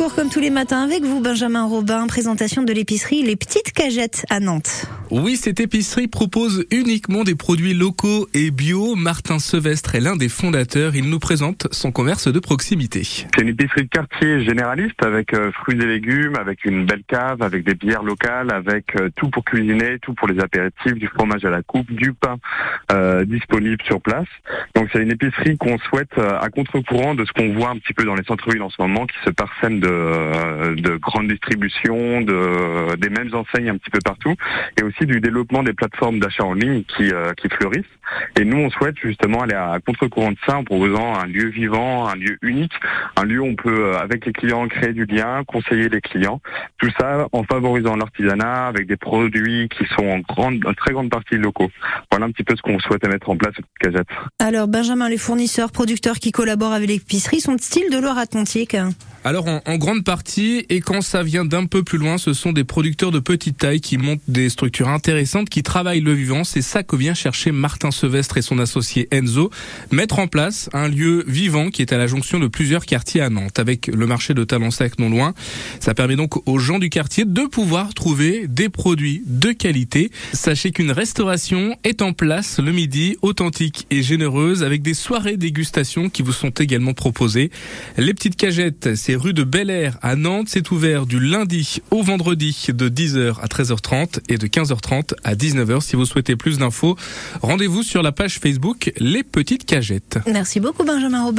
concours comme tous les matins avec vous, Benjamin Robin. Présentation de l'épicerie Les Petites Cagettes à Nantes. Oui, cette épicerie propose uniquement des produits locaux et bio. Martin Sevestre est l'un des fondateurs. Il nous présente son commerce de proximité. C'est une épicerie de quartier généraliste avec euh, fruits et légumes, avec une belle cave, avec des bières locales, avec euh, tout pour cuisiner, tout pour les apéritifs, du fromage à la coupe, du pain euh, disponible sur place. Donc c'est une épicerie qu'on souhaite euh, à contre-courant de ce qu'on voit un petit peu dans les centres-villes en ce moment, qui se parsèment de, de grandes distributions, de, des mêmes enseignes un petit peu partout, et aussi du développement des plateformes d'achat en ligne qui, euh, qui fleurissent. Et nous, on souhaite justement aller à contre-courant de ça en proposant un lieu vivant, un lieu unique, un lieu où on peut, euh, avec les clients, créer du lien, conseiller les clients. Tout ça en favorisant l'artisanat avec des produits qui sont en grande, en très grande partie locaux. Voilà un petit peu ce qu'on souhaitait mettre en place à Cagette. Alors, Benjamin, les fournisseurs, producteurs qui collaborent avec l'épicerie sont-ils de Loire-Atlantique Alors en, en, grande partie, et quand ça vient d'un peu plus loin, ce sont des producteurs de petite taille qui montent des structures intéressantes, qui travaillent le vivant. C'est ça que vient chercher Martin Sevestre et son associé Enzo, mettre en place un lieu vivant qui est à la jonction de plusieurs quartiers à Nantes, avec le marché de Talensac non loin. Ça permet donc aux gens du quartier de pouvoir trouver des produits de qualité. Sachez qu'une restauration est en place le midi, authentique et généreuse, avec des soirées dégustation qui vous sont également proposées. Les petites cagettes, c'est rue de Bel Air à Nantes. C'est ouvert du lundi au vendredi de 10h à 13h30 et de 15h30 à 19h. Si vous souhaitez plus d'infos, rendez-vous sur la page Facebook Les Petites Cagettes. Merci beaucoup Benjamin Robin.